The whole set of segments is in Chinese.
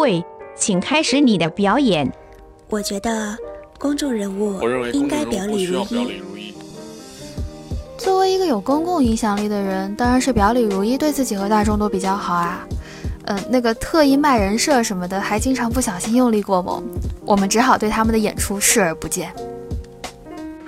位，请开始你的表演。我觉得公众人物应该表里如一。作为一个有公共影响力的人，当然是表里如一，对自己和大众都比较好啊。嗯，那个特意卖人设什么的，还经常不小心用力过猛，我们只好对他们的演出视而不见。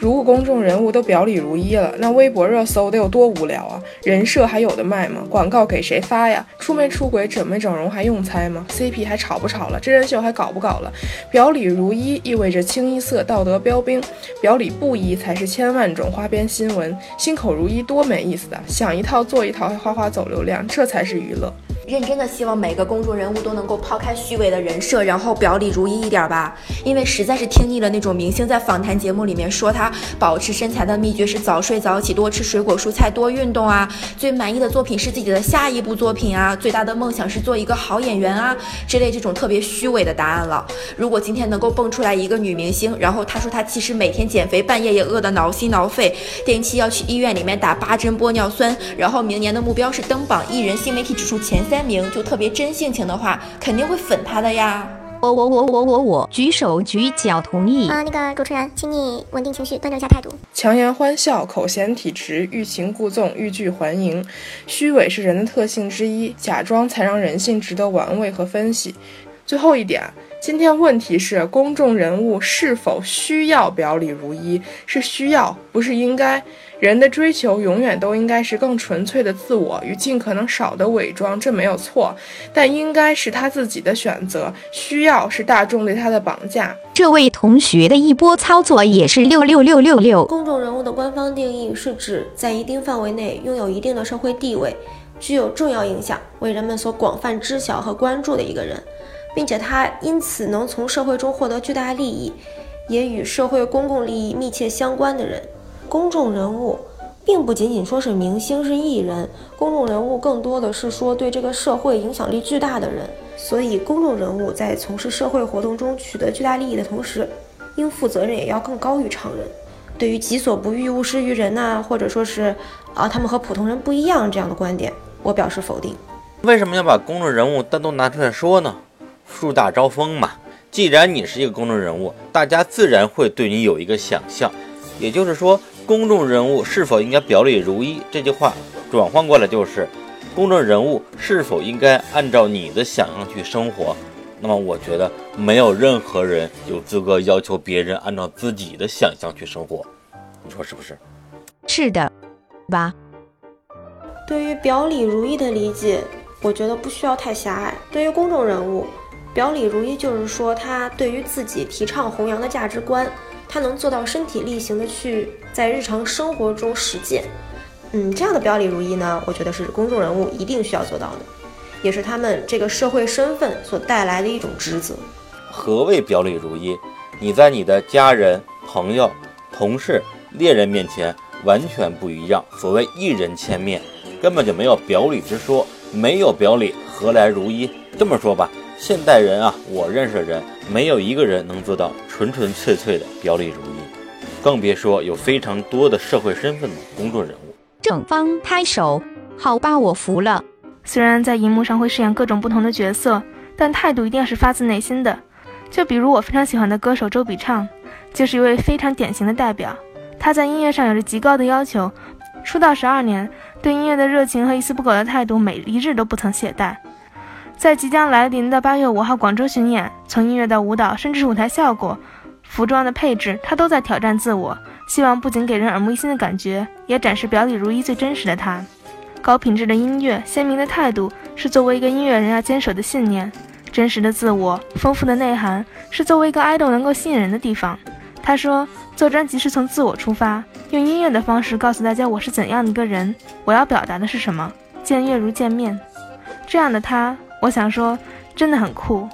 如果公众人物都表里如一了，那微博热搜得有多无聊啊？人设还有的卖吗？广告给谁发呀？出没出轨、整没整容还用猜吗？CP 还炒不炒了？真人秀还搞不搞了？表里如一意味着清一色道德标兵，表里不一才是千万种花边新闻。心口如一多没意思啊，想一套做一套，还哗哗走流量，这才是娱乐。认真的希望每个公众人物都能够抛开虚伪的人设，然后表里如一一点吧。因为实在是听腻了那种明星在访谈节目里面说他保持身材的秘诀是早睡早起、多吃水果蔬菜、多运动啊，最满意的作品是自己的下一部作品啊，最大的梦想是做一个好演员啊，这类这种特别虚伪的答案了。如果今天能够蹦出来一个女明星，然后她说她其实每天减肥，半夜也饿得挠心挠肺，定期要去医院里面打八针玻尿酸，然后明年的目标是登榜艺人新媒体指数前。三名就特别真性情的话，肯定会粉他的呀！我我我我我我举手举脚同意啊！那个主持人，请你稳定情绪，端正一下态度。强颜欢笑，口嫌体直，欲擒故纵，欲拒还迎。虚伪是人的特性之一，假装才让人性值得玩味和分析。最后一点，今天问题是公众人物是否需要表里如一？是需要，不是应该。人的追求永远都应该是更纯粹的自我与尽可能少的伪装，这没有错，但应该是他自己的选择。需要是大众对他的绑架。这位同学的一波操作也是六六六六六。公众人物的官方定义是指在一定范围内拥有一定的社会地位，具有重要影响，为人们所广泛知晓和关注的一个人，并且他因此能从社会中获得巨大利益，也与社会公共利益密切相关的人。公众人物，并不仅仅说是明星是艺人，公众人物更多的是说对这个社会影响力巨大的人。所以，公众人物在从事社会活动中取得巨大利益的同时，应负责任也要更高于常人。对于己所不欲，勿施于人呐，或者说是啊，他们和普通人不一样这样的观点，我表示否定。为什么要把公众人物单独拿出来说呢？树大招风嘛。既然你是一个公众人物，大家自然会对你有一个想象，也就是说。公众人物是否应该表里如一？这句话转换过来就是：公众人物是否应该按照你的想象去生活？那么，我觉得没有任何人有资格要求别人按照自己的想象去生活。你说是不是？是的，吧？对于表里如一的理解，我觉得不需要太狭隘。对于公众人物，表里如一就是说他对于自己提倡弘扬的价值观。他能做到身体力行的去在日常生活中实践，嗯，这样的表里如一呢，我觉得是公众人物一定需要做到的，也是他们这个社会身份所带来的一种职责。何谓表里如一？你在你的家人、朋友、同事、恋人面前完全不一样。所谓一人千面，根本就没有表里之说，没有表里何来如一？这么说吧。现代人啊，我认识的人没有一个人能做到纯纯粹粹的表里如一，更别说有非常多的社会身份的公众人物。正方拍手，好吧，我服了。虽然在荧幕上会饰演各种不同的角色，但态度一定是发自内心的。就比如我非常喜欢的歌手周笔畅，就是一位非常典型的代表。他在音乐上有着极高的要求，出道十二年，对音乐的热情和一丝不苟的态度，每一日都不曾懈怠。在即将来临的八月五号广州巡演，从音乐到舞蹈，甚至是舞台效果、服装的配置，他都在挑战自我。希望不仅给人耳目一新的感觉，也展示表里如一最真实的他。高品质的音乐、鲜明的态度，是作为一个音乐人要坚守的信念。真实的自我、丰富的内涵，是作为一个爱豆能够吸引人的地方。他说：“做专辑是从自我出发，用音乐的方式告诉大家我是怎样的一个人，我要表达的是什么。见月如见面，这样的他。”我想说，真的很酷。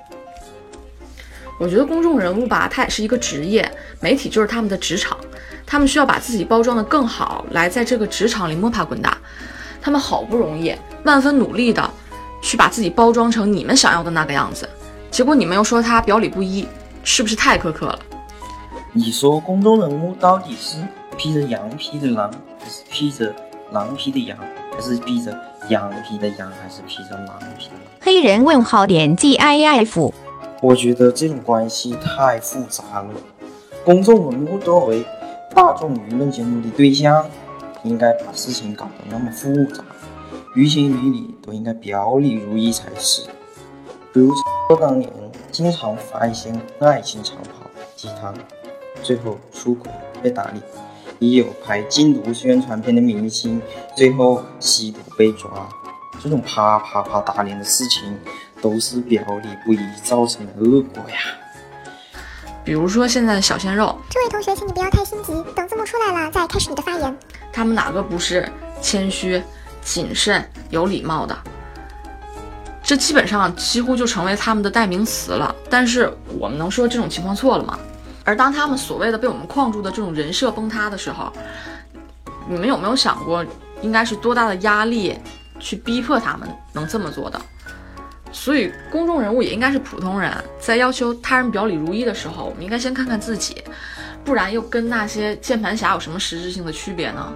我觉得公众人物吧，他也是一个职业，媒体就是他们的职场，他们需要把自己包装的更好，来在这个职场里摸爬滚打。他们好不容易，万分努力的去把自己包装成你们想要的那个样子，结果你们又说他表里不一，是不是太苛刻了？你说公众人物到底是披着羊皮的狼，还是披着狼皮的羊，还是披着羊皮的羊还是披着狼皮？黑人问号点 G I F。我觉得这种关系太复杂了。公众人物作为大众舆论监督的对象，应该把事情搞得那么复杂，于情于理都应该表里如一才是。比如当年经常发一些爱情长跑鸡汤，最后出轨被打脸；也有拍禁毒宣传片的明星，最后吸毒被抓。这种啪啪啪打脸的事情，都是表里不一造成的恶果呀。比如说现在的小鲜肉，这位同学，请你不要太心急，等字幕出来了再开始你的发言。他们哪个不是谦虚、谨慎、有礼貌的？这基本上几乎就成为他们的代名词了。但是我们能说这种情况错了吗？而当他们所谓的被我们框住的这种人设崩塌的时候，你们有没有想过，应该是多大的压力？去逼迫他们能这么做的，所以公众人物也应该是普通人，在要求他人表里如一的时候，我们应该先看看自己，不然又跟那些键盘侠有什么实质性的区别呢？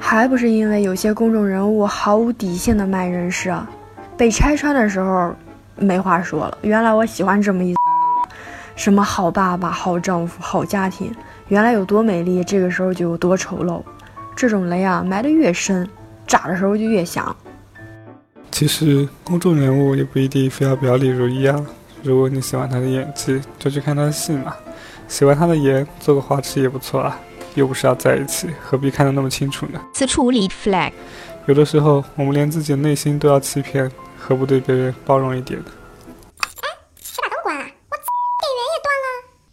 还不是因为有些公众人物毫无底线的卖人设，被拆穿的时候没话说了。原来我喜欢这么一什么好爸爸、好丈夫、好家庭，原来有多美丽，这个时候就有多丑陋。这种雷啊，埋得越深。炸的时候就越响。其实公众人物也不一定非要表里如一啊。如果你喜欢他的演技，就去看他的戏嘛；喜欢他的颜，做个花痴也不错啊。又不是要在一起，何必看得那么清楚呢？此处无理 flag。有的时候我们连自己的内心都要欺骗，何不对别人包容一点呢？哎，谁把灯关了？我电源也断了。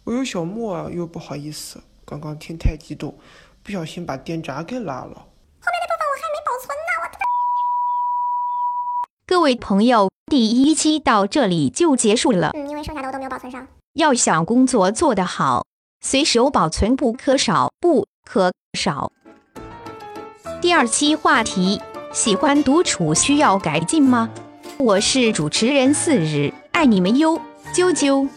我有小莫啊，又不好意思，刚刚听太激动，不小心把电闸给拉了。后面的部分我还没保存呢，我各位朋友，第一期到这里就结束了。嗯，因为剩下的我都没有保存上。要想工作做得好，随手保存不可少，不可少。第二期话题：喜欢独处需要改进吗？我是主持人四日，爱你们哟，啾啾。